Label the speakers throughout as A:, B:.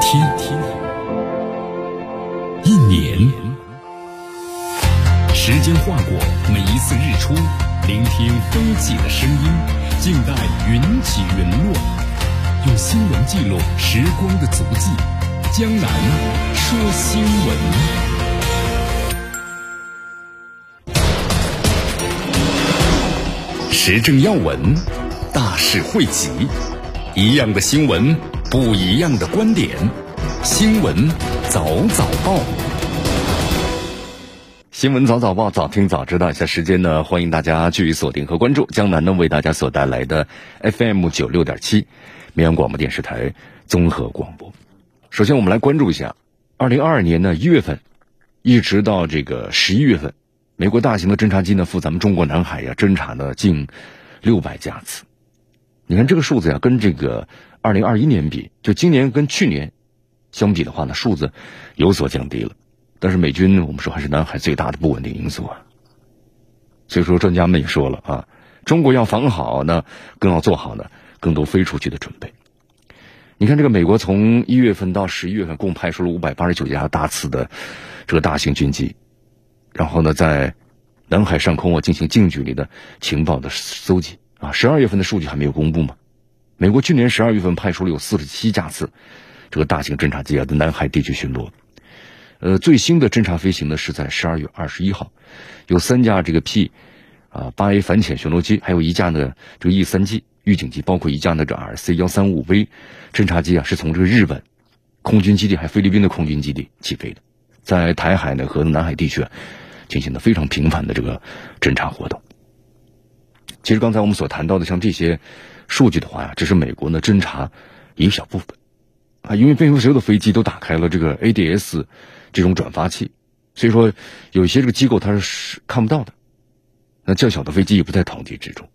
A: 天，一年，时间划过每一次日出，聆听飞起的声音，静待云起云落，用新闻记录时光的足迹。江南说新闻，时政要闻，大事汇集，一样的新闻。不一样的观点，新闻早早报，新闻早早报，早听早知道。一下时间呢，欢迎大家继续锁定和关注江南呢为大家所带来的 FM 九六点七绵阳广播电视台综合广播。首先，我们来关注一下，二零二二年呢一月份，一直到这个十一月份，美国大型的侦察机呢赴咱们中国南海呀侦察了近六百架次。你看这个数字呀，跟这个。二零二一年比，就今年跟去年相比的话呢，数字有所降低了。但是美军我们说还是南海最大的不稳定因素啊。所以说专家们也说了啊，中国要防好呢，更要做好呢更多飞出去的准备。你看这个美国从一月份到十一月份，共派出了五百八十九架大次的这个大型军机，然后呢在南海上空啊进行近距离的情报的搜集啊。十二月份的数据还没有公布吗？美国去年十二月份派出了有四十七架次这个大型侦察机啊，在南海地区巡逻。呃，最新的侦察飞行呢是在十二月二十一号，有三架这个 P 啊八 A 反潜巡逻机，还有一架呢这个 E 三 G 预警机，包括一架那个 RC 幺三五 V 侦察机啊，是从这个日本空军基地还菲律宾的空军基地起飞的，在台海呢和南海地区啊进行的非常频繁的这个侦察活动。其实刚才我们所谈到的像这些。数据的话呀，只是美国呢侦查一小部分啊，因为并不是所有的飞机都打开了这个 ADS 这种转发器，所以说有一些这个机构它是看不到的。那较小的飞机也不在统计之中。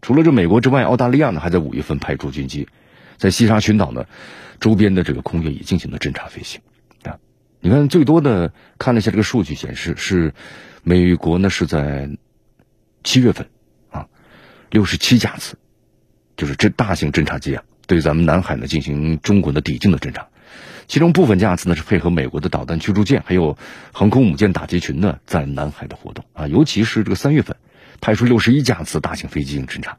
A: 除了这美国之外，澳大利亚呢还在五月份派出军机，在西沙群岛呢周边的这个空域也进行了侦察飞行啊。你看，最多的看了一下这个数据显示，是美国呢是在七月份啊六十七架次。就是这大型侦察机啊，对咱们南海呢进行中国的抵近的侦察，其中部分架次呢是配合美国的导弹驱逐舰，还有航空母舰打击群呢在南海的活动啊，尤其是这个三月份，派出六十一架次大型飞机进行侦察，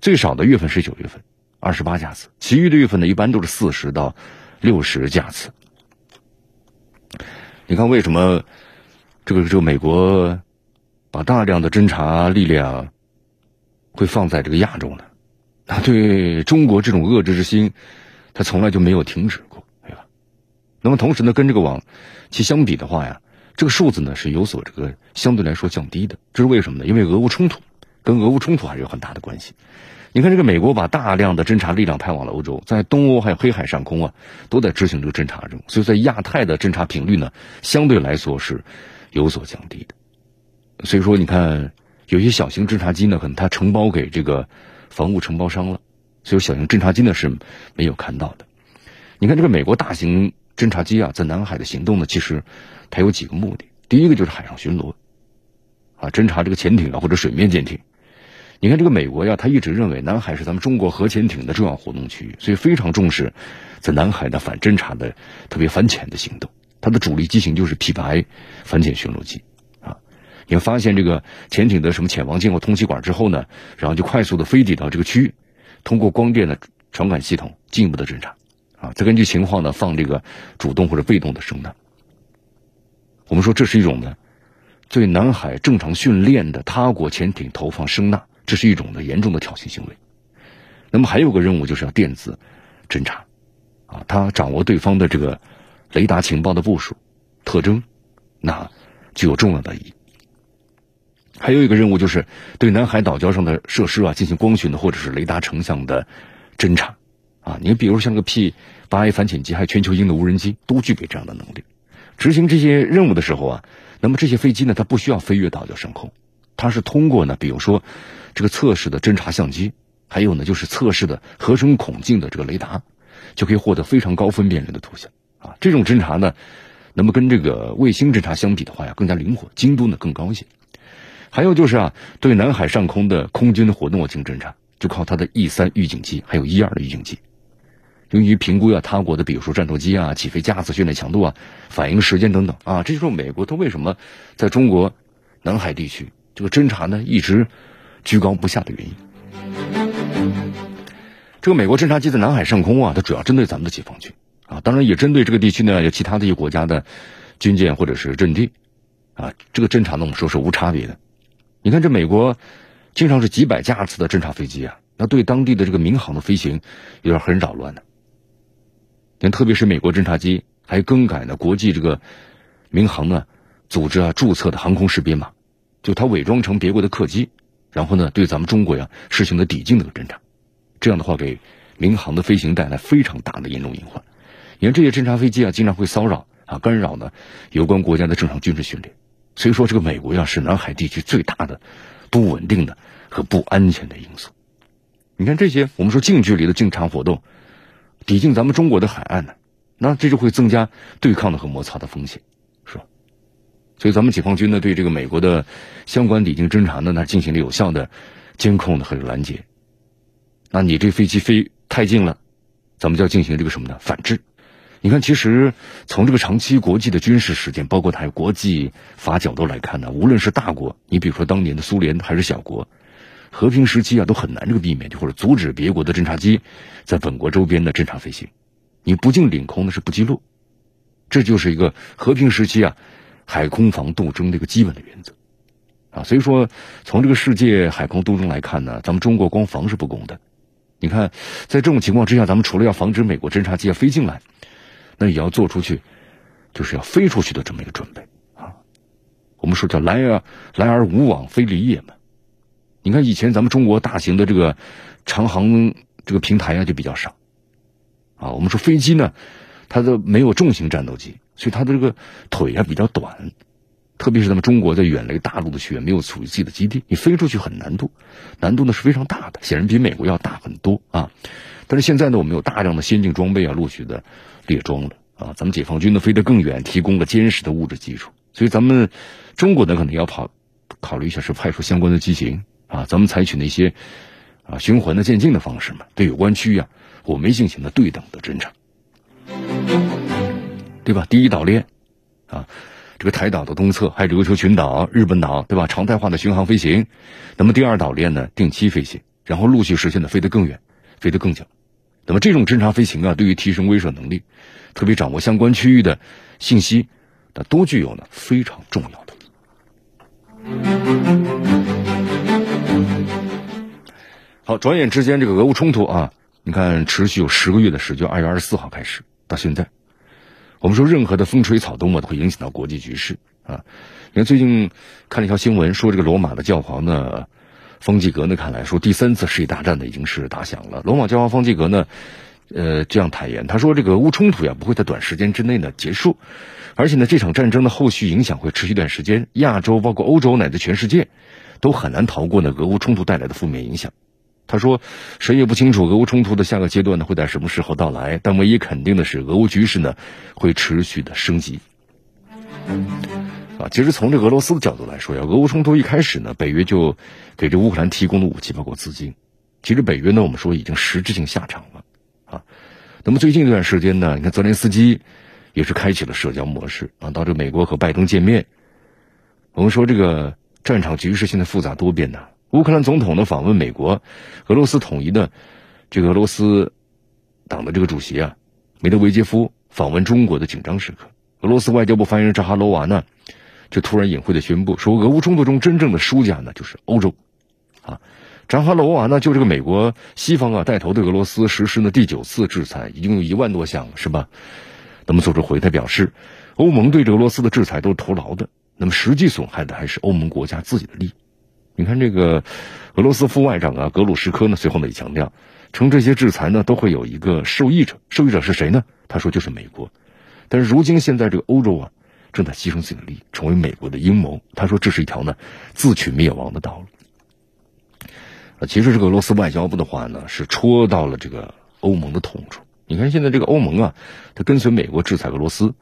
A: 最少的月份是九月份，二十八架次，其余的月份呢一般都是四十到六十架次。你看为什么这个这个美国把大量的侦察力量会放在这个亚洲呢？他对中国这种遏制之心，他从来就没有停止过，对吧？那么同时呢，跟这个往其相比的话呀，这个数字呢是有所这个相对来说降低的。这是为什么呢？因为俄乌冲突跟俄乌冲突还是有很大的关系。你看，这个美国把大量的侦察力量派往了欧洲，在东欧还有黑海上空啊，都在执行这个侦察任务，所以在亚太的侦察频率呢，相对来说是有所降低的。所以说，你看有些小型侦察机呢，可能它承包给这个。防务承包商了，所以小型侦察机呢是没有看到的。你看这个美国大型侦察机啊，在南海的行动呢，其实它有几个目的。第一个就是海上巡逻，啊，侦察这个潜艇啊或者水面舰艇。你看这个美国呀，他一直认为南海是咱们中国核潜艇的重要活动区域，所以非常重视在南海的反侦察的特别反潜的行动。它的主力机型就是 P 八 A 反潜巡逻机。也发现这个潜艇的什么潜望镜或通气管之后呢，然后就快速的飞抵到这个区域，通过光电的传感系统进一步的侦查，啊，再根据情况呢放这个主动或者被动的声呐。我们说这是一种呢，对南海正常训练的他国潜艇投放声呐，这是一种的严重的挑衅行为。那么还有个任务就是要电子侦查，啊，他掌握对方的这个雷达情报的部署特征，那具有重要的意义。还有一个任务就是对南海岛礁上的设施啊进行光讯的或者是雷达成像的侦查，啊，你比如像个 P 八 A 反潜机，还有全球鹰的无人机，都具备这样的能力。执行这些任务的时候啊，那么这些飞机呢，它不需要飞越岛礁上空，它是通过呢，比如说这个测试的侦察相机，还有呢就是测试的合成孔径的这个雷达，就可以获得非常高分辨率的图像。啊，这种侦察呢，那么跟这个卫星侦察相比的话呀，更加灵活，精度呢更高一些。还有就是啊，对南海上空的空军的活动进行侦察，就靠它的 E 三预警机，还有 E 二的预警机。用于评估啊他国的，比如说战斗机啊起飞架次、训练强度啊、反应时间等等啊。这就是美国它为什么在中国南海地区这个侦察呢一直居高不下的原因。这个美国侦察机在南海上空啊，它主要针对咱们的解放军啊，当然也针对这个地区呢有其他的一些国家的军舰或者是阵地啊。这个侦察呢，我们说是无差别的。你看这美国经常是几百架次的侦察飞机啊，那对当地的这个民航的飞行有点很扰乱的。你看，特别是美国侦察机还更改了国际这个民航呢组织啊注册的航空识别码，就它伪装成别国的客机，然后呢对咱们中国呀实行的抵近的侦察，这样的话给民航的飞行带来非常大的严重隐患。你看这些侦察飞机啊，经常会骚扰啊干扰呢有关国家的正常军事训练，所以说这个美国呀是南海地区最大的不稳定的和不安全的因素。你看这些我们说近距离的侦察活动。抵近咱们中国的海岸呢，那这就会增加对抗的和摩擦的风险，是吧？所以咱们解放军呢，对这个美国的相关抵近侦察呢，那进行了有效的监控的和拦截。那你这飞机飞太近了，咱们就要进行这个什么呢？反制。你看，其实从这个长期国际的军事实践，包括它国际法角度来看呢，无论是大国，你比如说当年的苏联，还是小国。和平时期啊，都很难这个避免，就或者阻止别国的侦察机在本国周边的侦察飞行。你不进领空那是不击落，这就是一个和平时期啊海空防斗争的一个基本的原则啊。所以说，从这个世界海空斗争来看呢，咱们中国光防是不够的。你看，在这种情况之下，咱们除了要防止美国侦察机要飞进来，那也要做出去，就是要飞出去的这么一个准备啊。我们说叫来而来而无往非礼也嘛。你看，以前咱们中国大型的这个长航这个平台啊就比较少，啊，我们说飞机呢，它的没有重型战斗机，所以它的这个腿啊比较短，特别是咱们中国在远离大陆的区域，没有处于自己的基地，你飞出去很难度，难度呢是非常大的，显然比美国要大很多啊。但是现在呢，我们有大量的先进装备啊，陆续的列装了啊，咱们解放军呢飞得更远，提供了坚实的物质基础，所以咱们中国呢可能要跑考虑一下，是派出相关的机型。啊，咱们采取那些啊循环的渐进的方式嘛，对有关区域啊，我们进行了对等的侦察，对吧？第一岛链啊，这个台岛的东侧还有琉球群岛、日本岛，对吧？常态化的巡航飞行。那么第二岛链呢，定期飞行，然后陆续实现的飞得更远、飞得更久。那么这种侦察飞行啊，对于提升威慑能力，特别掌握相关区域的信息，那都具有呢非常重要的。好，转眼之间，这个俄乌冲突啊，你看持续有十个月的时间，二月二十四号开始到现在，我们说任何的风吹草动啊，都会影响到国际局势啊。你看最近看了一条新闻，说这个罗马的教皇呢，方济格呢，看来说第三次世界大战呢已经是打响了。罗马教皇方济格呢，呃，这样坦言，他说这个俄乌冲突呀不会在短时间之内呢结束，而且呢这场战争的后续影响会持续一段时间，亚洲包括欧洲乃至全世界都很难逃过呢俄乌冲突带来的负面影响。他说：“谁也不清楚俄乌冲突的下个阶段呢会在什么时候到来，但唯一肯定的是，俄乌局势呢会持续的升级。啊，其实从这俄罗斯的角度来说呀，俄乌冲突一开始呢，北约就给这乌克兰提供的武器，包括资金。其实北约呢，我们说已经实质性下场了啊。那么最近这段时间呢，你看泽连斯基也是开启了社交模式啊，到这美国和拜登见面。我们说这个战场局势现在复杂多变呐。”乌克兰总统呢访问美国，俄罗斯统一的这个俄罗斯党的这个主席啊，梅德韦杰夫访问中国的紧张时刻，俄罗斯外交部发言人扎哈罗娃呢就突然隐晦的宣布说，俄乌冲突中真正的输家呢就是欧洲，啊，扎哈罗娃呢就这个美国西方啊带头对俄罗斯实施呢第九次制裁，已经有一万多项了，是吧？那么做出回，他表示，欧盟对这俄罗斯的制裁都是徒劳的，那么实际损害的还是欧盟国家自己的利益。你看这个俄罗斯副外长啊，格鲁什科呢，随后呢也强调，称这些制裁呢都会有一个受益者，受益者是谁呢？他说就是美国。但是如今现在这个欧洲啊，正在牺牲自己的利益，成为美国的阴谋。他说这是一条呢自取灭亡的道路。啊，其实这个俄罗斯外交部的话呢，是戳到了这个欧盟的痛处。你看现在这个欧盟啊，它跟随美国制裁俄罗斯，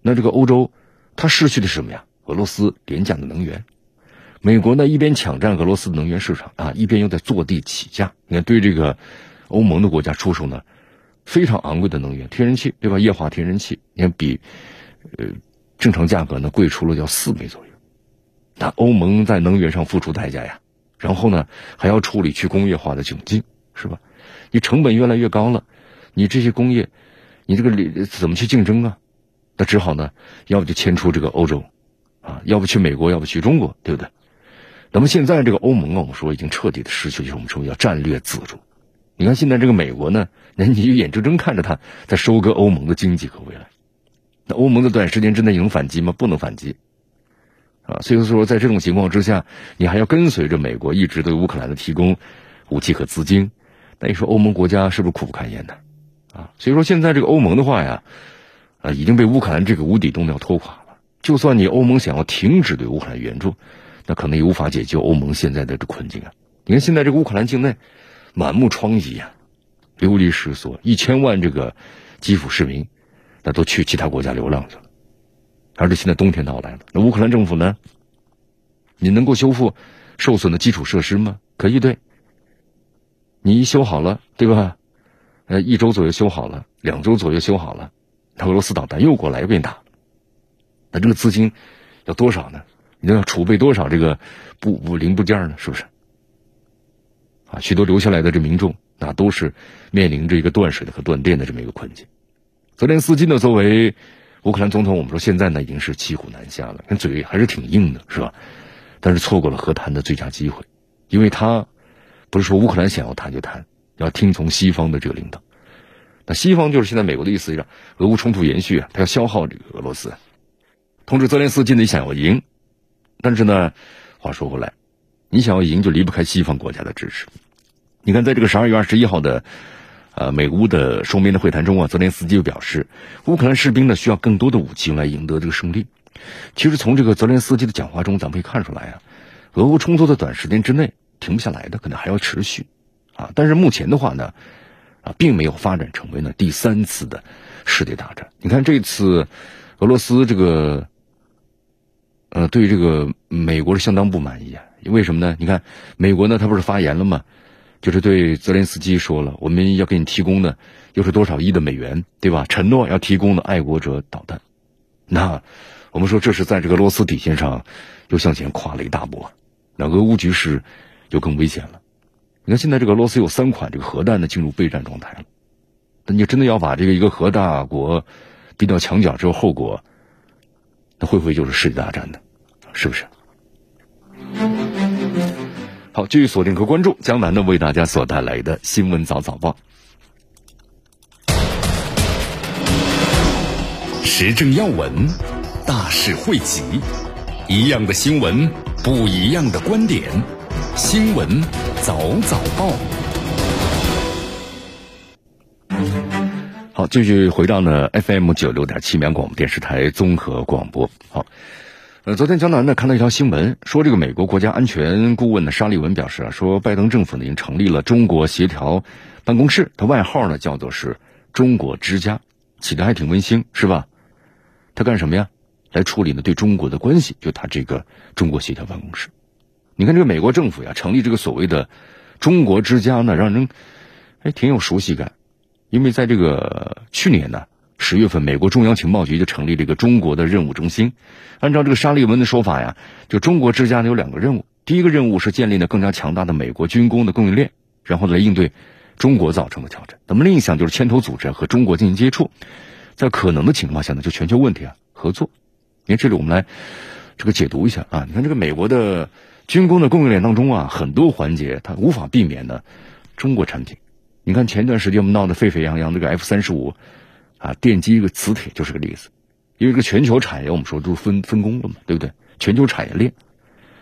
A: 那这个欧洲它失去的是什么呀？俄罗斯廉价的能源。美国呢一边抢占俄罗斯的能源市场啊，一边又在坐地起价。你看，对这个欧盟的国家出手呢，非常昂贵的能源，天然气对吧？液化天然气，你看比呃正常价格呢贵出了要四倍左右。那欧盟在能源上付出代价呀，然后呢还要处理去工业化的窘境，是吧？你成本越来越高了，你这些工业，你这个怎么去竞争啊？那只好呢，要不就迁出这个欧洲，啊，要不去美国，要不去中国，对不对？那么现在这个欧盟啊，我们说已经彻底的失去，就是我们说叫战略自主。你看现在这个美国呢，那你就眼睁睁看着它在收割欧盟的经济和未来。欧盟的短时间之内能反击吗？不能反击。啊，所以说，在这种情况之下，你还要跟随着美国一直对乌克兰的提供武器和资金，那你说欧盟国家是不是苦不堪言呢？啊，所以说现在这个欧盟的话呀，啊，已经被乌克兰这个无底洞要拖垮了。就算你欧盟想要停止对乌克兰援助，那可能也无法解救欧盟现在的这困境啊。你看现在这个乌克兰境内满目疮痍呀，流离失所，一千万这个基辅市民那都去其他国家流浪去了。而且现在冬天到来了，那乌克兰政府呢？你能够修复受损的基础设施吗？可以，对。你一修好了，对吧？呃，一周左右修好了，两周左右修好了，那俄罗斯导弹又过来又给你打，那这个资金要多少呢？你要储备多少这个部部零部件呢？是不是？啊，许多留下来的这民众，那都是面临着一个断水的和断电的这么一个困境。泽连斯基呢，作为。乌克兰总统，我们说现在呢已经是骑虎难下了，看嘴还是挺硬的，是吧？但是错过了和谈的最佳机会，因为他不是说乌克兰想要谈就谈，要听从西方的这个领导。那西方就是现在美国的意思，让俄乌冲突延续啊，他要消耗这个俄罗斯。同时泽连斯基你想要赢，但是呢，话说回来，你想要赢就离不开西方国家的支持。你看，在这个十二月二十一号的。呃，美乌的双边的会谈中啊，泽连斯基就表示，乌克兰士兵呢需要更多的武器用来赢得这个胜利。其实从这个泽连斯基的讲话中，咱们可以看出来啊，俄乌冲突在短时间之内停不下来的，可能还要持续啊。但是目前的话呢，啊，并没有发展成为呢第三次的世界大战。你看这次俄罗斯这个，呃，对这个美国是相当不满意啊。为什么呢？你看美国呢，他不是发言了吗？就是对泽连斯基说了，我们要给你提供的又是多少亿的美元，对吧？承诺要提供的爱国者导弹，那我们说这是在这个俄罗斯底线上又向前跨了一大步，那俄乌局势就更危险了。你看现在这个俄罗斯有三款这个核弹呢进入备战状态了，那你真的要把这个一个核大国逼到墙角之后，后果那会不会就是世界大战呢？是不是？好，继续锁定和关注江南呢为大家所带来的新闻早早报，
B: 时政要闻，大事汇集，一样的新闻，不一样的观点，新闻早早报。
A: 好，继续回到呢 FM 九六点七绵阳广播电视台综合广播。好。呃，昨天江南呢看到一条新闻，说这个美国国家安全顾问呢沙利文表示啊，说拜登政府呢已经成立了中国协调办公室，他外号呢叫做是中国之家，起的还挺温馨，是吧？他干什么呀？来处理呢对中国的关系，就他这个中国协调办公室。你看这个美国政府呀，成立这个所谓的中国之家呢，让人还挺有熟悉感，因为在这个去年呢。十月份，美国中央情报局就成立了一个中国的任务中心。按照这个沙利文的说法呀，就中国之家呢有两个任务。第一个任务是建立呢更加强大的美国军工的供应链，然后来应对中国造成的挑战。那么另一项就是牵头组织和中国进行接触，在可能的情况下呢，就全球问题啊合作。因为这里我们来这个解读一下啊，你看这个美国的军工的供应链当中啊，很多环节它无法避免的中国产品。你看前段时间我们闹得沸沸扬扬这个 F 三十五。啊，电机一个磁铁就是个例子，因为这个全球产业，我们说都分分工了嘛，对不对？全球产业链，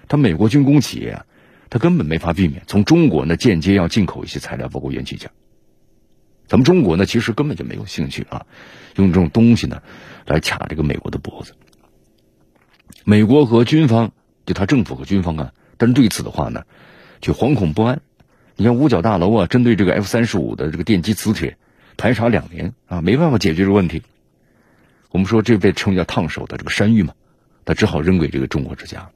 A: 它美国军工企业啊，它根本没法避免从中国呢间接要进口一些材料，包括元器件。咱们中国呢，其实根本就没有兴趣啊，用这种东西呢来卡这个美国的脖子。美国和军方，就他政府和军方啊，但是对此的话呢，就惶恐不安。你像五角大楼啊，针对这个 F 三十五的这个电机磁铁。排查两年啊，没办法解决这个问题。我们说这被称叫烫手的这个山芋嘛，他只好扔给这个中国之家。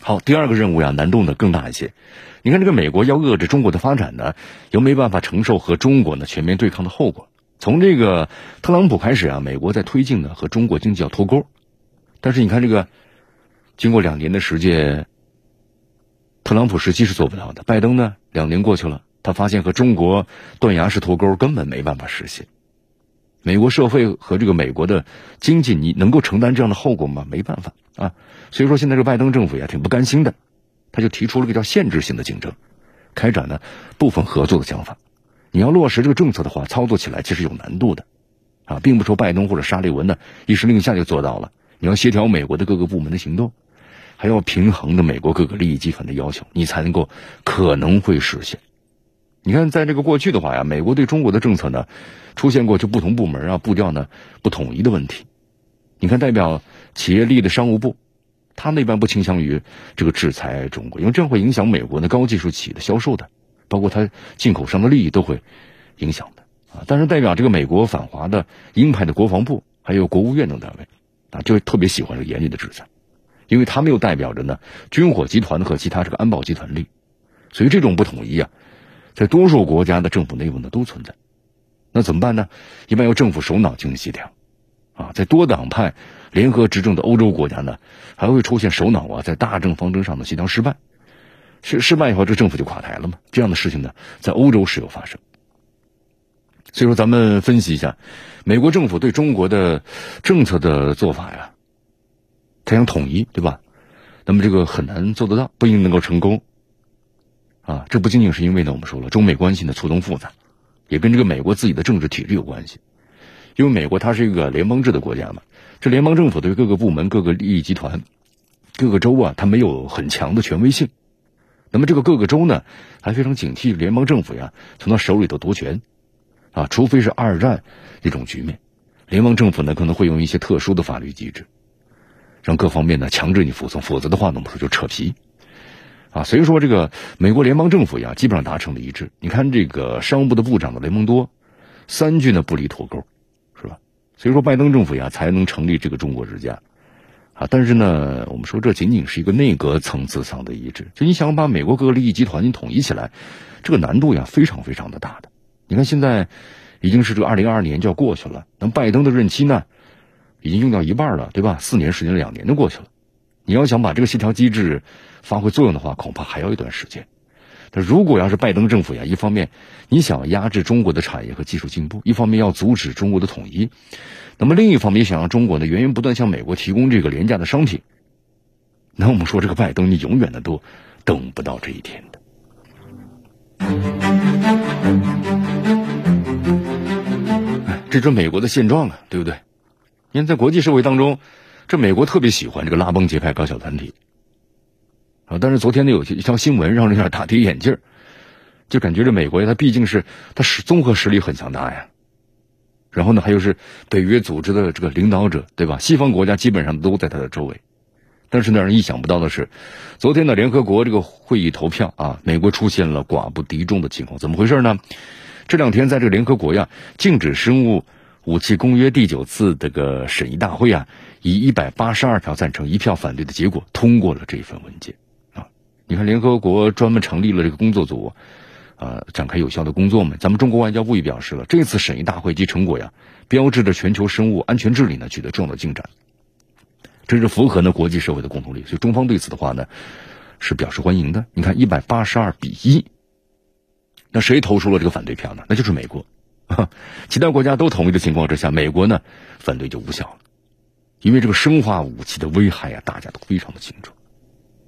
A: 好，第二个任务呀，难度呢更大一些。你看，这个美国要遏制中国的发展呢，又没办法承受和中国呢全面对抗的后果。从这个特朗普开始啊，美国在推进呢和中国经济要脱钩。但是你看这个，经过两年的时间，特朗普时期是做不到的。拜登呢，两年过去了，他发现和中国断崖式脱钩根本没办法实现。美国社会和这个美国的经济，你能够承担这样的后果吗？没办法啊。所以说，现在这个拜登政府也挺不甘心的。他就提出了个叫限制性的竞争，开展呢部分合作的想法。你要落实这个政策的话，操作起来其实有难度的，啊，并不说拜登或者沙利文呢一声令下就做到了。你要协调美国的各个部门的行动，还要平衡的美国各个利益集团的要求，你才能够可能会实现。你看，在这个过去的话呀，美国对中国的政策呢，出现过就不同部门啊步调呢不统一的问题。你看，代表企业利益的商务部。他那边不倾向于这个制裁中国，因为这样会影响美国的高技术企业的销售的，包括它进口商的利益都会影响的啊。但是代表这个美国反华的鹰派的国防部还有国务院等单位啊，就特别喜欢这个严厉的制裁，因为他们又代表着呢军火集团和其他这个安保集团利益，所以这种不统一啊，在多数国家的政府内部呢都存在。那怎么办呢？一般由政府首脑进行协调啊，在多党派。联合执政的欧洲国家呢，还会出现首脑啊在大政方针上的协调失败，失失败以后，这政府就垮台了嘛？这样的事情呢，在欧洲时有发生。所以说，咱们分析一下，美国政府对中国的政策的做法呀，他想统一，对吧？那么这个很难做得到，不一定能够成功。啊，这不仅仅是因为呢，我们说了，中美关系呢错综复杂，也跟这个美国自己的政治体制有关系。因为美国它是一个联邦制的国家嘛。这联邦政府对各个部门、各个利益集团、各个州啊，它没有很强的权威性。那么这个各个州呢，还非常警惕联邦政府呀从他手里头夺权啊，除非是二战这种局面，联邦政府呢可能会用一些特殊的法律机制，让各方面呢强制你服从，否则的话呢，我们说就扯皮啊。所以说，这个美国联邦政府呀，基本上达成了一致。你看这个商务部的部长的雷蒙多，三句呢不离脱钩。是吧所以说，拜登政府呀才能成立这个中国之家，啊，但是呢，我们说这仅仅是一个内阁层次上的一致。就你想把美国各个利益集团你统一起来，这个难度呀非常非常的大的。你看现在已经是这个二零二二年就要过去了，那拜登的任期呢已经用掉一半了，对吧？四年时间两年就过去了，你要想把这个协调机制发挥作用的话，恐怕还要一段时间。如果要是拜登政府呀，一方面你想压制中国的产业和技术进步，一方面要阻止中国的统一，那么另一方面想让中国呢源源不断向美国提供这个廉价的商品，那我们说这个拜登你永远的都等不到这一天的。哎，这是美国的现状啊，对不对？你看在国际社会当中，这美国特别喜欢这个拉帮结派、搞小团体。啊！但是昨天呢，有一条新闻让人有点大跌眼镜就感觉这美国呀，它毕竟是它是综合实力很强大呀。然后呢，还有是北约组织的这个领导者，对吧？西方国家基本上都在他的周围。但是呢，让人意想不到的是，昨天的联合国这个会议投票啊，美国出现了寡不敌众的情况。怎么回事呢？这两天在这个联合国呀，禁止生物武器公约第九次这个审议大会啊，以一百八十二票赞成、一票反对的结果通过了这份文件。啊你看，联合国专门成立了这个工作组，啊，展开有效的工作嘛。咱们中国外交部也表示了，这次审议大会及成果呀，标志着全球生物安全治理呢取得重要的进展，这是符合呢国际社会的共同利益。所以中方对此的话呢，是表示欢迎的。你看，一百八十二比一，那谁投出了这个反对票呢？那就是美国。其他国家都同意的情况之下，美国呢反对就无效了，因为这个生化武器的危害呀，大家都非常的清楚。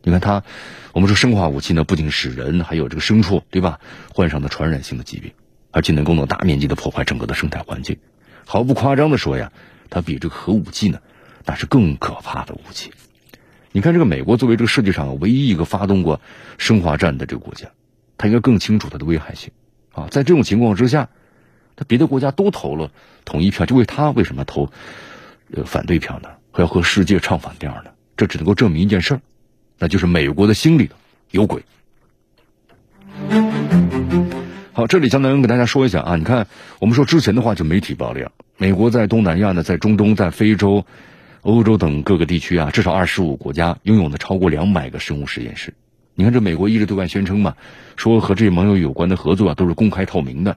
A: 你看它，我们说生化武器呢，不仅使人还有这个牲畜，对吧？患上的传染性的疾病，而且能够能大面积的破坏整个的生态环境。毫不夸张的说呀，它比这个核武器呢，那是更可怕的武器。你看这个美国作为这个世界上唯一一个发动过生化战的这个国家，它应该更清楚它的危害性啊。在这种情况之下，他别的国家都投了统一票，就为他为什么投呃反对票呢？还要和世界唱反调呢？这只能够证明一件事。那就是美国的心里有鬼。好，这里江南给大家说一下啊，你看，我们说之前的话就媒体爆料，美国在东南亚呢，在中东，在非洲，欧洲等各个地区啊，至少二十五国家拥有呢超过两百个生物实验室。你看，这美国一直对外宣称嘛，说和这些盟友有关的合作啊都是公开透明的，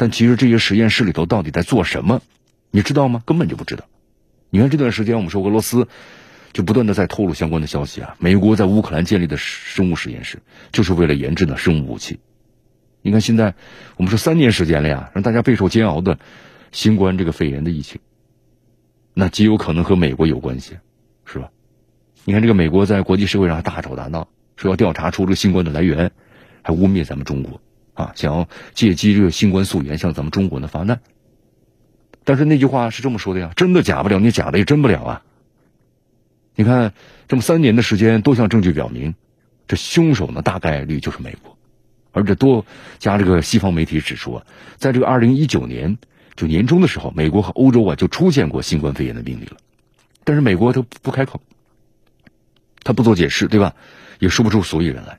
A: 但其实这些实验室里头到底在做什么，你知道吗？根本就不知道。你看这段时间，我们说俄罗斯就不断的在透露相关的消息啊，美国在乌克兰建立的生物实验室就是为了研制呢生物武器。你看现在我们说三年时间了呀，让大家备受煎熬的新冠这个肺炎的疫情。那极有可能和美国有关系，是吧？你看这个美国在国际社会上还大吵大闹，说要调查出这个新冠的来源，还污蔑咱们中国啊，想要借机这个新冠溯源向咱们中国呢发难。但是那句话是这么说的呀，真的假不了，你假的也真不了啊。你看这么三年的时间，多项证据表明，这凶手呢大概率就是美国，而这多家这个西方媒体指出啊，在这个二零一九年。就年中的时候，美国和欧洲啊就出现过新冠肺炎的病例了，但是美国他不开口，他不做解释，对吧？也说不出所以然来。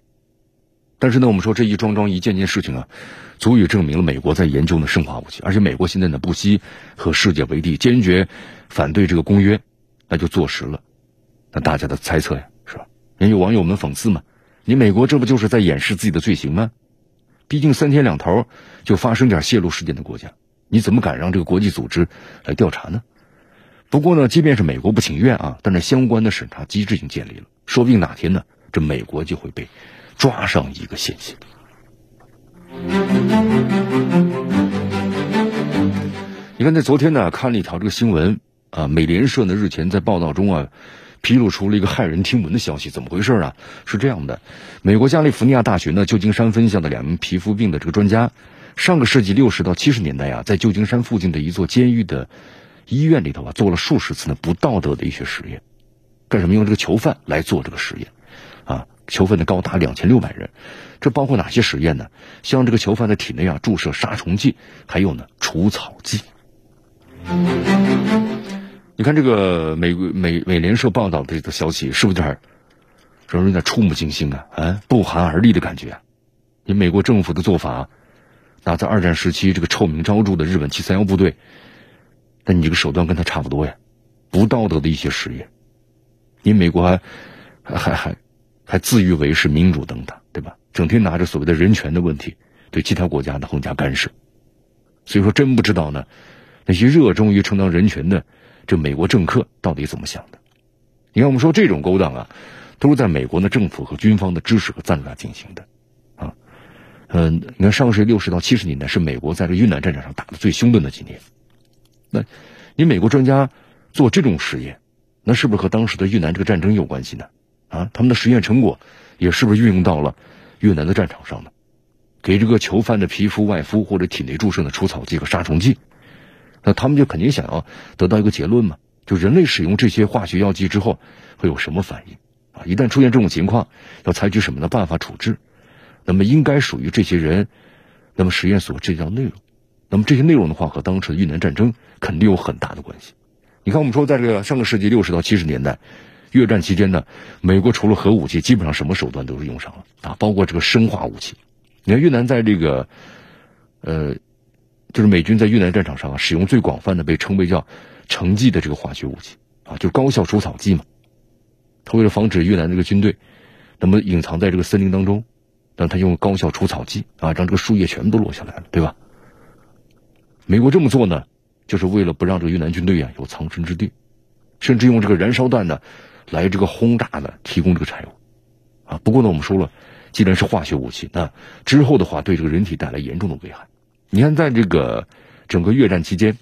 A: 但是呢，我们说这一桩桩一件件事情啊，足以证明了美国在研究呢生化武器，而且美国现在呢不惜和世界为敌，坚决反对这个公约，那就坐实了那大家的猜测呀，是吧？人有网友们讽刺嘛，你美国这不就是在掩饰自己的罪行吗？毕竟三天两头就发生点泄露事件的国家。你怎么敢让这个国际组织来调查呢？不过呢，即便是美国不情愿啊，但是相关的审查机制已经建立了，说不定哪天呢，这美国就会被抓上一个现行。你看，在昨天呢，看了一条这个新闻啊，美联社呢日前在报道中啊，披露出了一个骇人听闻的消息，怎么回事啊？是这样的，美国加利福尼亚大学呢旧金山分校的两名皮肤病的这个专家。上个世纪六十到七十年代啊，在旧金山附近的一座监狱的医院里头啊，做了数十次呢不道德的医学实验，干什么？用这个囚犯来做这个实验，啊，囚犯的高达两千六百人，这包括哪些实验呢？像这个囚犯的体内啊注射杀虫剂，还有呢除草剂。你看这个美美美联社报道的这个消息，是不是有点让人有点触目惊心啊？啊，不寒而栗的感觉！你美国政府的做法。那在二战时期，这个臭名昭著的日本七三幺部队，那你这个手段跟他差不多呀，不道德的一些实验，你美国还还还还自誉为是民主等等，对吧？整天拿着所谓的人权的问题对其他国家的横加干涉，所以说真不知道呢，那些热衷于承担人权的这美国政客到底怎么想的？你看，我们说这种勾当啊，都是在美国的政府和军方的支持和赞助下进行的啊。嗯，你看，上世纪六十到七十年代是美国在这越南战场上打的最凶的那几年。那，你美国专家做这种实验，那是不是和当时的越南这个战争有关系呢？啊，他们的实验成果也是不是运用到了越南的战场上呢？给这个囚犯的皮肤外敷或者体内注射的除草剂和杀虫剂，那他们就肯定想要得到一个结论嘛，就人类使用这些化学药剂之后会有什么反应？啊，一旦出现这种情况，要采取什么的办法处置？那么应该属于这些人，那么实验所这项内容，那么这些内容的话和当时的越南战争肯定有很大的关系。你看，我们说在这个上个世纪六十到七十年代，越战期间呢，美国除了核武器，基本上什么手段都是用上了啊，包括这个生化武器。你看越南在这个，呃，就是美军在越南战场上啊，使用最广泛的被称为叫成剂的这个化学武器啊，就高效除草剂嘛。他为了防止越南这个军队那么隐藏在这个森林当中。让他用高效除草剂啊，让这个树叶全部都落下来了，对吧？美国这么做呢，就是为了不让这个越南军队啊有藏身之地，甚至用这个燃烧弹呢来这个轰炸呢，提供这个柴油啊。不过呢，我们说了，既然是化学武器，那之后的话对这个人体带来严重的危害。你看，在这个整个越战期间，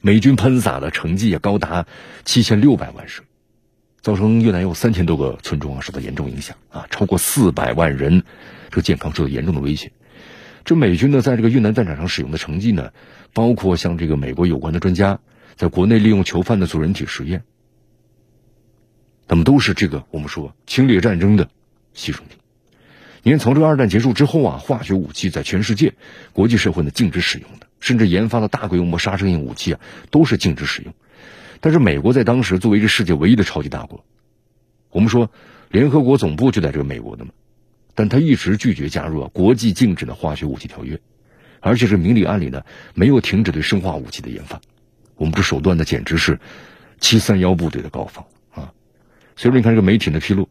A: 美军喷洒的成绩也高达七千六百万升。造成越南有三千多个村庄啊受到严重影响啊，超过四百万人这个健康受到严重的威胁。这美军呢，在这个越南战场上使用的成绩呢，包括像这个美国有关的专家在国内利用囚犯的做人体实验，那么都是这个我们说侵略战争的牺牲品。你看，从这个二战结束之后啊，化学武器在全世界国际社会呢禁止使用的，甚至研发的大规模杀伤性武器啊都是禁止使用。但是美国在当时作为这世界唯一的超级大国，我们说联合国总部就在这个美国的嘛，但他一直拒绝加入啊国际禁止的化学武器条约，而且是明里暗里呢没有停止对生化武器的研发。我们这手段呢简直是七三幺部队的高仿。所以说，你看这个媒体的披露，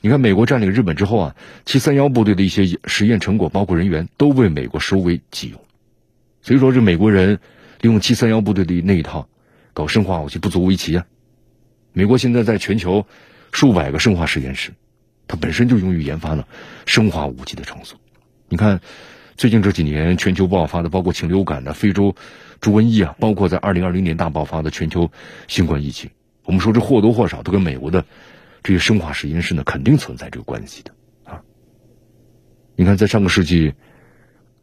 A: 你看美国占领日本之后啊，七三幺部队的一些实验成果，包括人员，都被美国收为己有。所以说，这美国人利用七三幺部队的那一套搞生化武器，不足为奇啊。美国现在在全球数百个生化实验室，它本身就用于研发了生化武器的场所。你看，最近这几年全球爆发的，包括禽流感的、非洲猪瘟疫啊，包括在二零二零年大爆发的全球新冠疫情，我们说这或多或少都跟美国的这些生化实验室呢，肯定存在这个关系的啊。你看，在上个世纪，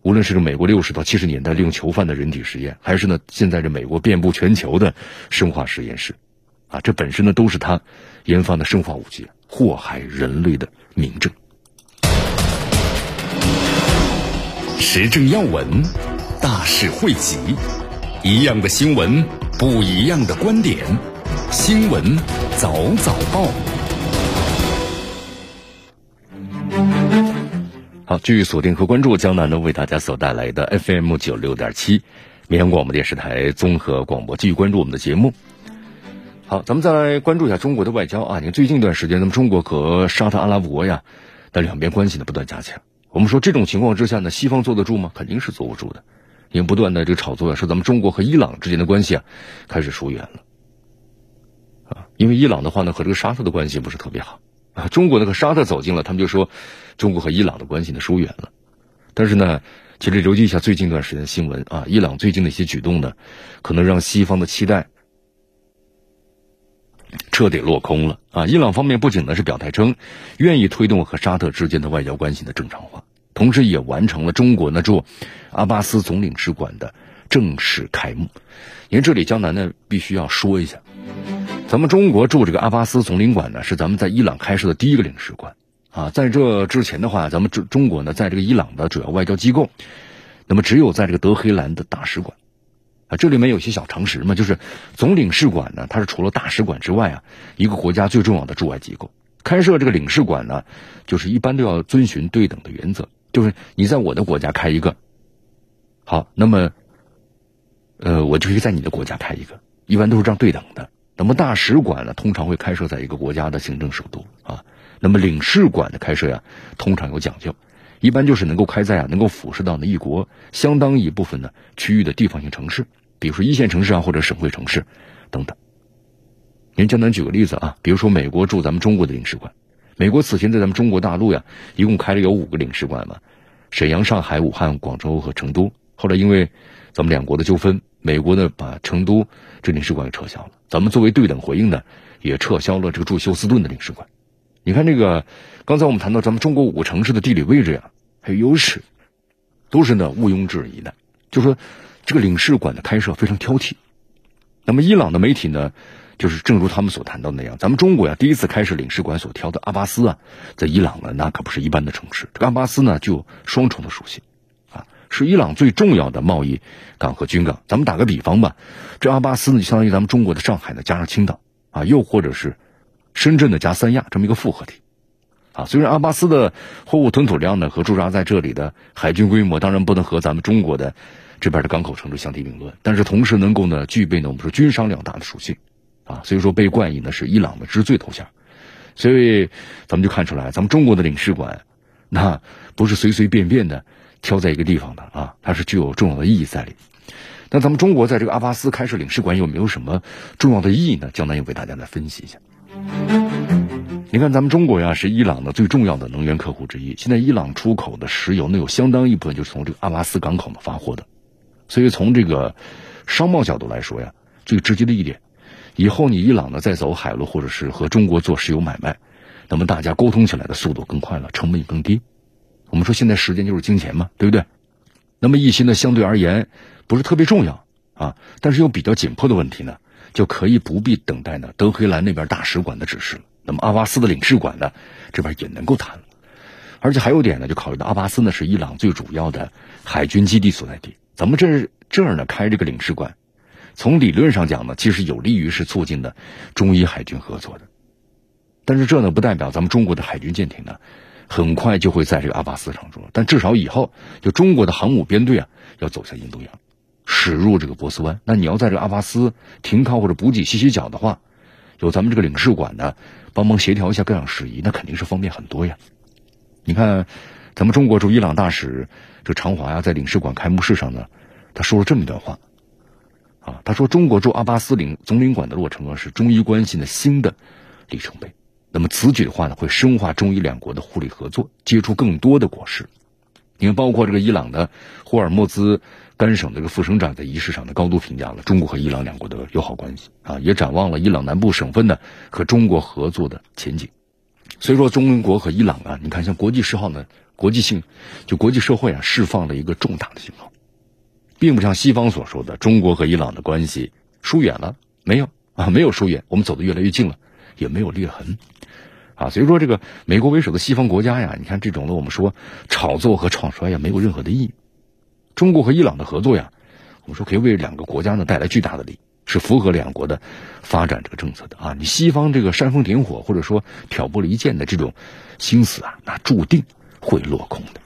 A: 无论是这美国六十到七十年代利用囚犯的人体实验，还是呢现在这美国遍布全球的生化实验室。啊，这本身呢都是他研发的生化武器祸害人类的明证。
B: 时政要闻，大事汇集，一样的新闻，不一样的观点。新闻早早报，
A: 好，继续锁定和关注江南呢为大家所带来的 FM 九六点七绵阳广播电视台综合广播，继续关注我们的节目。好，咱们再来关注一下中国的外交啊！你看最近一段时间，咱们中国和沙特阿拉伯呀的两边关系呢不断加强。我们说这种情况之下呢，西方坐得住吗？肯定是坐不住的。因为不断的这个炒作啊，说咱们中国和伊朗之间的关系啊开始疏远了。因为伊朗的话呢和这个沙特的关系不是特别好啊。中国呢和沙特走近了，他们就说中国和伊朗的关系呢疏远了。但是呢，其实留意一下最近一段时间的新闻啊，伊朗最近的一些举动呢，可能让西方的期待。彻底落空了啊！伊朗方面不仅呢是表态称愿意推动和沙特之间的外交关系的正常化，同时也完成了中国呢驻阿巴斯总领事馆的正式开幕。因为这里江南呢必须要说一下，咱们中国驻这个阿巴斯总领馆呢是咱们在伊朗开设的第一个领事馆啊。在这之前的话，咱们中中国呢在这个伊朗的主要外交机构，那么只有在这个德黑兰的大使馆。啊，这里面有些小常识嘛，就是总领事馆呢，它是除了大使馆之外啊，一个国家最重要的驻外机构。开设这个领事馆呢，就是一般都要遵循对等的原则，就是你在我的国家开一个，好，那么，呃，我就可以在你的国家开一个，一般都是这样对等的。那么大使馆呢，通常会开设在一个国家的行政首都啊。那么领事馆的开设呀，通常有讲究。一般就是能够开在啊，能够俯视到呢一国相当一部分呢区域的地方性城市，比如说一线城市啊或者省会城市等等。您江南举个例子啊，比如说美国驻咱们中国的领事馆，美国此前在咱们中国大陆呀一共开了有五个领事馆嘛，沈阳、上海、武汉、广州和成都。后来因为咱们两国的纠纷，美国呢把成都这领事馆给撤销了，咱们作为对等回应呢，也撤销了这个驻休斯顿的领事馆。你看这个，刚才我们谈到咱们中国五个城市的地理位置呀，还有优势，都是呢毋庸置疑的。就说这个领事馆的开设非常挑剔。那么伊朗的媒体呢，就是正如他们所谈到那样，咱们中国呀第一次开设领事馆所挑的阿巴斯啊，在伊朗呢那可不是一般的城市。这个阿巴斯呢具有双重的属性，是伊朗最重要的贸易港和军港。咱们打个比方吧，这阿巴斯呢就相当于咱们中国的上海呢加上青岛啊，又或者是。深圳的加三亚这么一个复合体，啊，虽然阿巴斯的货物吞吐量呢和驻扎在这里的海军规模当然不能和咱们中国的这边的港口城市相提并论，但是同时能够呢具备呢我们说军商两大的属性，啊，所以说被冠以呢是伊朗的之最头衔，所以咱们就看出来，咱们中国的领事馆那不是随随便便的挑在一个地方的啊，它是具有重要的意义在里。那咱们中国在这个阿巴斯开设领事馆有没有什么重要的意义呢？江南又为大家来分析一下。你看，咱们中国呀是伊朗的最重要的能源客户之一。现在伊朗出口的石油呢，有相当一部分就是从这个阿巴斯港口呢发货的。所以从这个商贸角度来说呀，最直接的一点，以后你伊朗呢再走海路或者是和中国做石油买卖，那么大家沟通起来的速度更快了，成本也更低。我们说现在时间就是金钱嘛，对不对？那么一些呢相对而言不是特别重要啊，但是又比较紧迫的问题呢。就可以不必等待呢德黑兰那边大使馆的指示了。那么阿巴斯的领事馆呢，这边也能够谈了。而且还有点呢，就考虑到阿巴斯呢是伊朗最主要的海军基地所在地。咱们这这儿呢开这个领事馆，从理论上讲呢，其实有利于是促进的中伊海军合作的。但是这呢不代表咱们中国的海军舰艇呢，很快就会在这个阿巴斯上驻。但至少以后就中国的航母编队啊要走向印度洋。驶入这个波斯湾。那你要在这个阿巴斯停靠或者补给洗洗脚的话，有咱们这个领事馆呢，帮忙协调一下各项事宜，那肯定是方便很多呀。你看，咱们中国驻伊朗大使这常华呀，在领事馆开幕式上呢，他说了这么一段话，啊，他说中国驻阿巴斯领总领馆的落成啊，是中伊关系的新的里程碑。那么此举的话呢，会深化中伊两国的互利合作，结出更多的果实。你看，包括这个伊朗的霍尔木兹干省这个副省长在仪式上的，高度评价了中国和伊朗两国的友好关系啊，也展望了伊朗南部省份的和中国合作的前景。所以说，中国和伊朗啊，你看，像国际十号呢，国际性就国际社会啊，释放了一个重大的信号，并不像西方所说的中国和伊朗的关系疏远了，没有啊，没有疏远，我们走得越来越近了，也没有裂痕。啊，所以说这个美国为首的西方国家呀，你看这种的我们说炒作和唱衰呀，没有任何的意义。中国和伊朗的合作呀，我们说可以为两个国家呢带来巨大的利益，是符合两国的发展这个政策的啊。你西方这个煽风点火或者说挑拨离间的这种心思啊，那注定会落空的。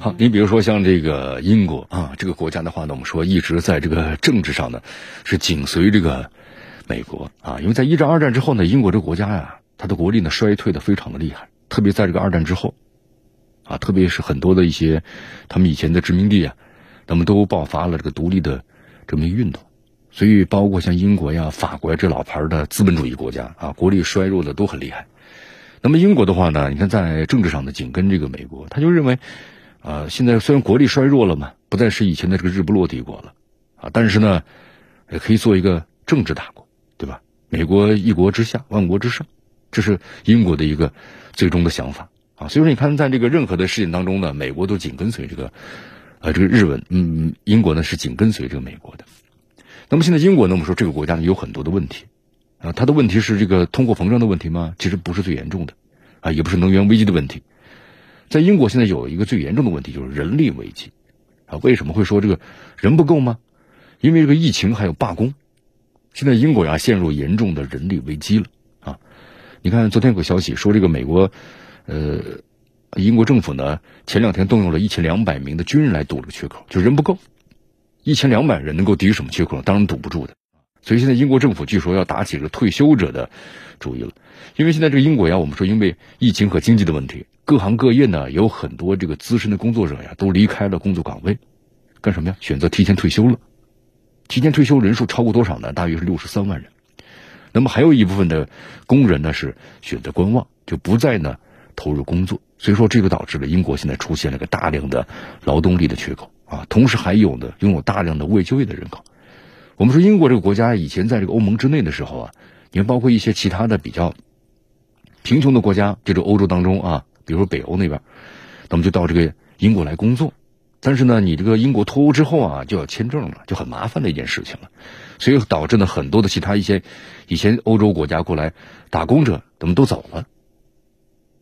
A: 好，你比如说像这个英国啊，这个国家的话呢，我们说一直在这个政治上呢是紧随这个。美国啊，因为在一战、二战之后呢，英国这个国家呀，它的国力呢衰退的非常的厉害，特别在这个二战之后，啊，特别是很多的一些他们以前的殖民地啊，那么都爆发了这个独立的这么一个运动，所以包括像英国呀、法国呀这老牌的资本主义国家啊，国力衰弱的都很厉害。那么英国的话呢，你看在政治上呢紧跟这个美国，他就认为，啊，现在虽然国力衰弱了嘛，不再是以前的这个日不落帝国了，啊，但是呢，也可以做一个政治大国。美国一国之下，万国之上，这是英国的一个最终的想法啊。所以说，你看，在这个任何的事情当中呢，美国都紧跟随这个，呃，这个日本，嗯，英国呢是紧跟随这个美国的。那么现在英国呢，我们说这个国家呢有很多的问题啊，它的问题是这个通货膨胀的问题吗？其实不是最严重的啊，也不是能源危机的问题。在英国现在有一个最严重的问题就是人力危机啊。为什么会说这个人不够吗？因为这个疫情还有罢工。现在英国呀陷入严重的人力危机了啊！你看，昨天有个消息说，这个美国，呃，英国政府呢前两天动用了一千两百名的军人来堵这个缺口，就人不够，一千两百人能够抵什么缺口？当然堵不住的。所以现在英国政府据说要打起这个退休者的主意了，因为现在这个英国呀，我们说因为疫情和经济的问题，各行各业呢有很多这个资深的工作者呀都离开了工作岗位，干什么呀？选择提前退休了。提前退休人数超过多少呢？大约是六十三万人。那么还有一部分的工人呢是选择观望，就不再呢投入工作。所以说，这就导致了英国现在出现了个大量的劳动力的缺口啊。同时还有呢拥有大量的未就业的人口。我们说英国这个国家以前在这个欧盟之内的时候啊，你看包括一些其他的比较贫穷的国家，这种欧洲当中啊，比如说北欧那边，那么就到这个英国来工作。但是呢，你这个英国脱欧之后啊，就要签证了，就很麻烦的一件事情了，所以导致呢很多的其他一些以前欧洲国家过来打工者，他们都走了，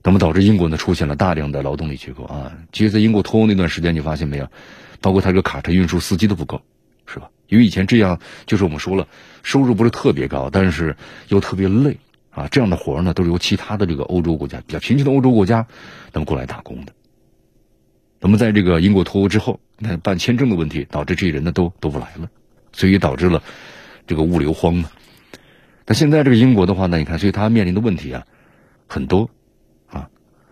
A: 那么导致英国呢出现了大量的劳动力缺口啊。其实，在英国脱欧那段时间，你发现没有，包括他这个卡车运输司机都不够，是吧？因为以前这样就是我们说了，收入不是特别高，但是又特别累啊，这样的活呢都是由其他的这个欧洲国家比较贫穷的欧洲国家那么过来打工的。那么，在这个英国脱欧之后，你看办签证的问题，导致这些人呢都都不来了，所以导致了这个物流荒嘛。那现在这个英国的话呢，你看，所以他面临的问题啊很多啊。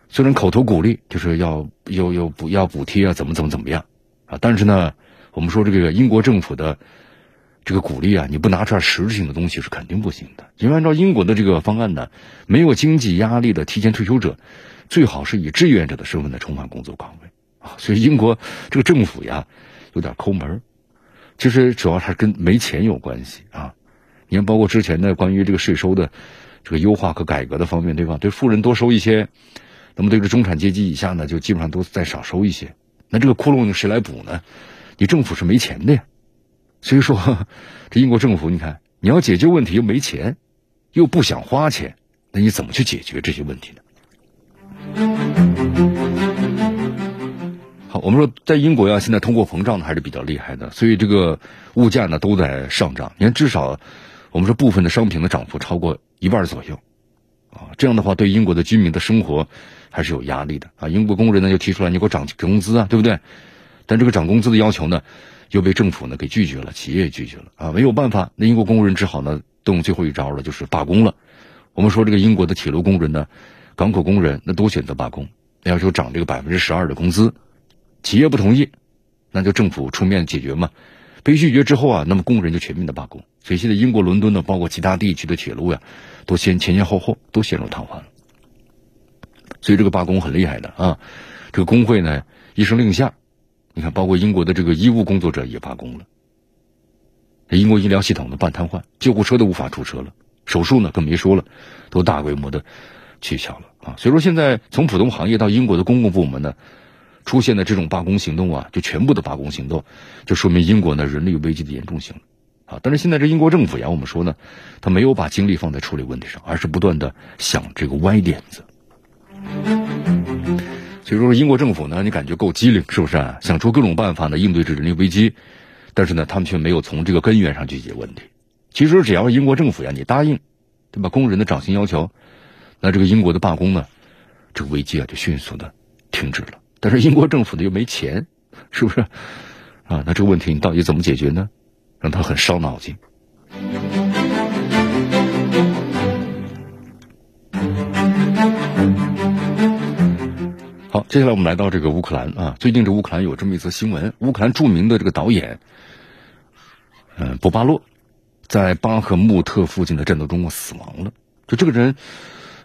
A: 虽然口头鼓励就是要要要补要补贴啊，怎么怎么怎么样啊，但是呢，我们说这个英国政府的这个鼓励啊，你不拿出来实质性的东西是肯定不行的。因为按照英国的这个方案呢，没有经济压力的提前退休者，最好是以志愿者的身份来重返工作岗位。啊，所以英国这个政府呀，有点抠门其实主要还是跟没钱有关系啊。你看，包括之前的关于这个税收的这个优化和改革的方面，对吧？对富人多收一些，那么对这中产阶级以下呢，就基本上都再少收一些。那这个窟窿谁来补呢？你政府是没钱的呀。所以说，这英国政府，你看你要解决问题又没钱，又不想花钱，那你怎么去解决这些问题呢？我们说在英国呀，现在通货膨胀呢还是比较厉害的，所以这个物价呢都在上涨。你看，至少我们说部分的商品的涨幅超过一半左右，啊，这样的话对英国的居民的生活还是有压力的啊。英国工人呢就提出来，你给我涨工资啊，对不对？但这个涨工资的要求呢，又被政府呢给拒绝了，企业也拒绝了啊，没有办法，那英国工人只好呢动最后一招了，就是罢工了。我们说这个英国的铁路工人呢，港口工人那都选择罢工，要求涨这个百分之十二的工资，企业不同意，那就政府出面解决嘛。被拒绝之后啊，那么工人就全面的罢工，所以现在英国伦敦呢，包括其他地区的铁路呀，都先前前后后都陷入瘫痪了。所以这个罢工很厉害的啊，这个工会呢一声令下，你看，包括英国的这个医务工作者也罢工了，英国医疗系统呢半瘫痪，救护车都无法出车了，手术呢更别说了，都大规模的取消了啊。所以说，现在从普通行业到英国的公共部门呢。出现的这种罢工行动啊，就全部的罢工行动，就说明英国呢人力危机的严重性啊。但是现在这英国政府呀，我们说呢，他没有把精力放在处理问题上，而是不断的想这个歪点子。所以说，英国政府呢，你感觉够机灵是不是啊？想出各种办法呢应对这人力危机，但是呢，他们却没有从这个根源上去解决问题。其实只要英国政府呀，你答应，对吧？工人的涨薪要求，那这个英国的罢工呢，这个危机啊就迅速的停止了。但是英国政府呢又没钱，是不是？啊，那这个问题你到底怎么解决呢？让他很烧脑筋。好，接下来我们来到这个乌克兰啊，最近这乌克兰有这么一则新闻：乌克兰著名的这个导演，嗯，博巴洛，在巴赫穆特附近的战斗中死亡了。就这个人，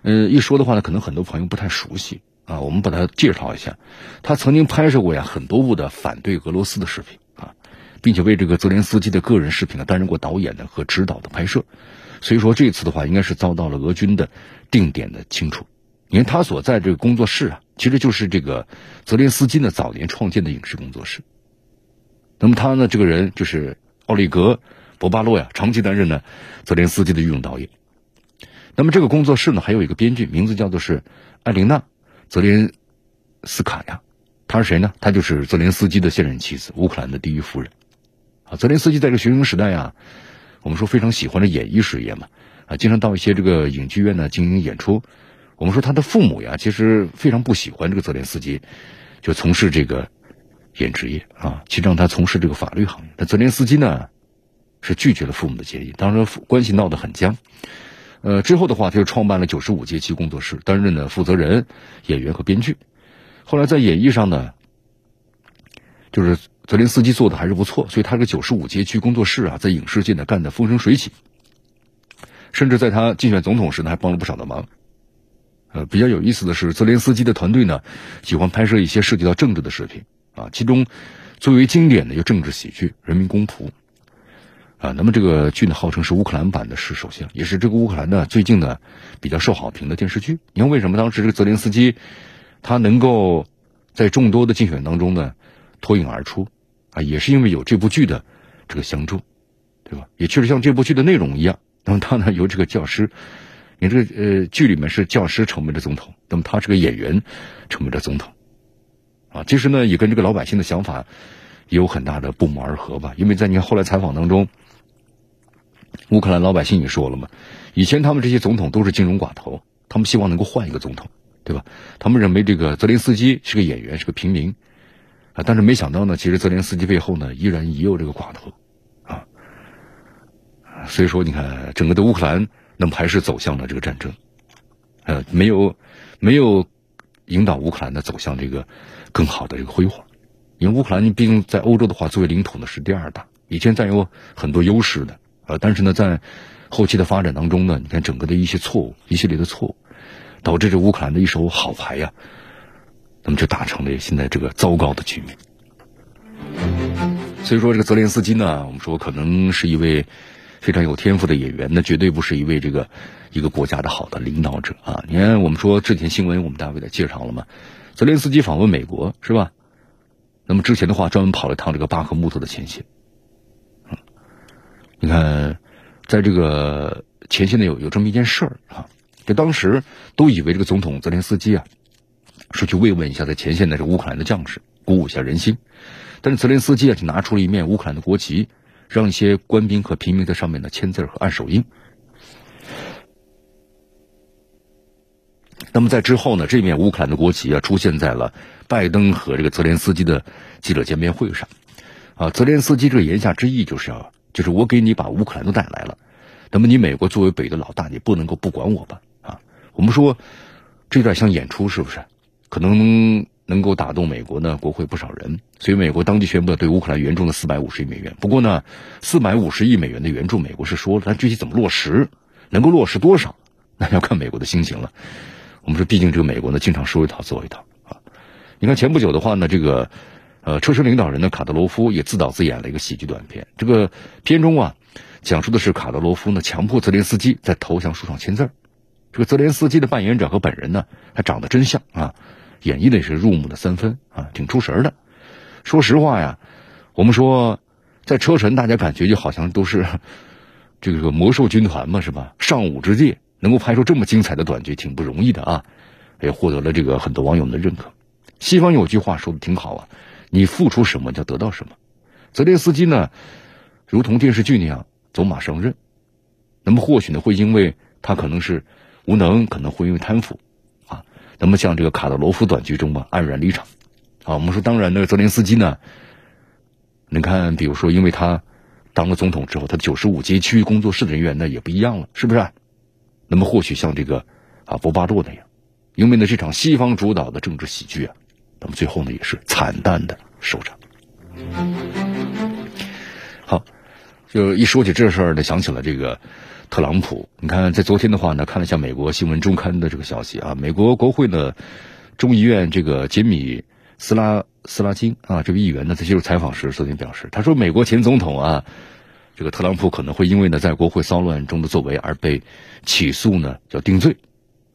A: 嗯，一说的话呢，可能很多朋友不太熟悉。啊，我们把它介绍一下，他曾经拍摄过呀很多部的反对俄罗斯的视频啊，并且为这个泽连斯基的个人视频呢担任过导演的和指导的拍摄，所以说这次的话应该是遭到了俄军的定点的清除。因为他所在这个工作室啊，其实就是这个泽连斯基呢早年创建的影视工作室。那么他呢这个人就是奥利格·博巴洛呀，长期担任呢泽连斯基的御用导演。那么这个工作室呢还有一个编剧，名字叫做是艾琳娜。泽连斯卡呀，他是谁呢？他就是泽连斯基的现任妻子，乌克兰的第一夫人。啊，泽连斯基在这学生时代呀，我们说非常喜欢的演艺事业嘛，啊，经常到一些这个影剧院呢进行演出。我们说他的父母呀，其实非常不喜欢这个泽连斯基，就从事这个演职业啊，其实让他从事这个法律行业。但泽连斯基呢，是拒绝了父母的建议，当时关系闹得很僵。呃，之后的话，他就创办了九十五街区工作室，担任了负责人、演员和编剧。后来在演艺上呢，就是泽连斯基做的还是不错，所以他这个九十五街区工作室啊，在影视界呢干得风生水起。甚至在他竞选总统时呢，还帮了不少的忙。呃，比较有意思的是，泽连斯基的团队呢，喜欢拍摄一些涉及到政治的视频啊，其中最为经典的就政治喜剧《人民公仆》。啊，那么这个剧呢，号称是乌克兰版的是首相，也是这个乌克兰呢最近呢比较受好评的电视剧。你看为什么当时这个泽连斯基他能够在众多的竞选当中呢脱颖而出啊，也是因为有这部剧的这个相助，对吧？也确实像这部剧的内容一样，那么他呢由这个教师，你这个呃剧里面是教师成为了总统，那么他是个演员成为了总统，啊，其实呢也跟这个老百姓的想法有很大的不谋而合吧，因为在你看后来采访当中。乌克兰老百姓也说了嘛，以前他们这些总统都是金融寡头，他们希望能够换一个总统，对吧？他们认为这个泽连斯基是个演员，是个平民，啊，但是没想到呢，其实泽连斯基背后呢，依然也有这个寡头，啊，所以说你看，整个的乌克兰那么还是走向了这个战争，呃，没有没有引导乌克兰呢走向这个更好的这个辉煌，因为乌克兰毕竟在欧洲的话，作为领土呢是第二大，以前占有很多优势的。啊，但是呢，在后期的发展当中呢，你看整个的一些错误，一系列的错误，导致这乌克兰的一手好牌呀，那么就打成了现在这个糟糕的局面。所以说，这个泽连斯基呢，我们说可能是一位非常有天赋的演员，那绝对不是一位这个一个国家的好的领导者啊。你看，我们说这天新闻，我们大家给他介绍了嘛，泽连斯基访问美国是吧？那么之前的话，专门跑了趟这个巴赫穆特的前线。你看，在这个前线呢，有有这么一件事儿啊，就当时都以为这个总统泽连斯基啊，是去慰问一下在前线的这乌克兰的将士，鼓舞一下人心。但是泽连斯基啊，就拿出了一面乌克兰的国旗，让一些官兵和平民在上面呢签字和按手印。那么在之后呢，这面乌克兰的国旗啊出现在了拜登和这个泽连斯基的记者见面会上，啊，泽连斯基这个言下之意就是啊，就是我给你把乌克兰都带来了，那么你美国作为北的老大，你不能够不管我吧？啊，我们说这段像演出是不是？可能能够打动美国呢国会不少人，所以美国当即宣布对乌克兰援助了四百五十亿美元。不过呢，四百五十亿美元的援助，美国是说了，但具体怎么落实，能够落实多少，那要看美国的心情了。我们说，毕竟这个美国呢，经常说一套做一套啊。你看前不久的话呢，这个呃，车臣领导人呢卡德罗夫也自导自演了一个喜剧短片。这个片中啊，讲述的是卡德罗夫呢强迫泽连斯基在投降书上签字这个泽连斯基的扮演者和本人呢，还长得真像啊，演绎的也是入木的三分啊，挺出神的。说实话呀，我们说在车臣，大家感觉就好像都是这个魔兽军团嘛，是吧？上武之界。能够拍出这么精彩的短剧，挺不容易的啊！也获得了这个很多网友们的认可。西方有句话说的挺好啊，你付出什么就得到什么。泽连斯基呢，如同电视剧那样走马上任，那么或许呢会因为他可能是无能，可能会因为贪腐啊，那么像这个卡德罗夫短剧中吧，黯然离场。啊，我们说当然呢，泽连斯基呢，你看，比如说因为他当了总统之后，他九十五街区工作室的人员呢也不一样了，是不是？那么或许像这个啊博巴洛那样，因为呢这场西方主导的政治喜剧啊，那么最后呢也是惨淡的收场。好，就一说起这事儿呢，想起了这个特朗普。你看，在昨天的话呢，看了一下美国新闻周刊的这个消息啊，美国国会呢众议院这个杰米斯拉斯拉金啊这位议员呢在接受采访时昨天表示，他说美国前总统啊。这个特朗普可能会因为呢在国会骚乱中的作为而被起诉呢，叫定罪。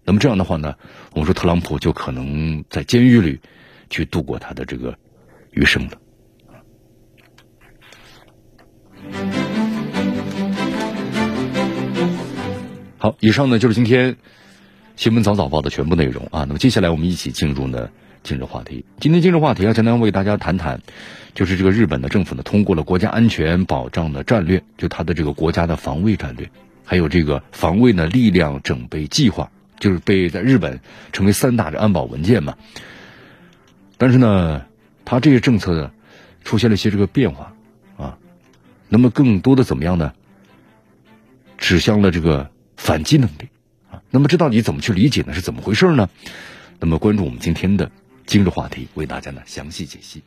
A: 那么这样的话呢，我们说特朗普就可能在监狱里去度过他的这个余生了。好，以上呢就是今天新闻早早报的全部内容啊。那么接下来我们一起进入呢今日话题。今天今日话题啊，简单为大家谈谈。就是这个日本的政府呢，通过了国家安全保障的战略，就它的这个国家的防卫战略，还有这个防卫呢力量整备计划，就是被在日本成为三大的安保文件嘛。但是呢，他这些政策呢，出现了一些这个变化啊，那么更多的怎么样呢？指向了这个反击能力啊。那么这到底怎么去理解呢？是怎么回事呢？那么关注我们今天的今日话题，为大家呢详细解析。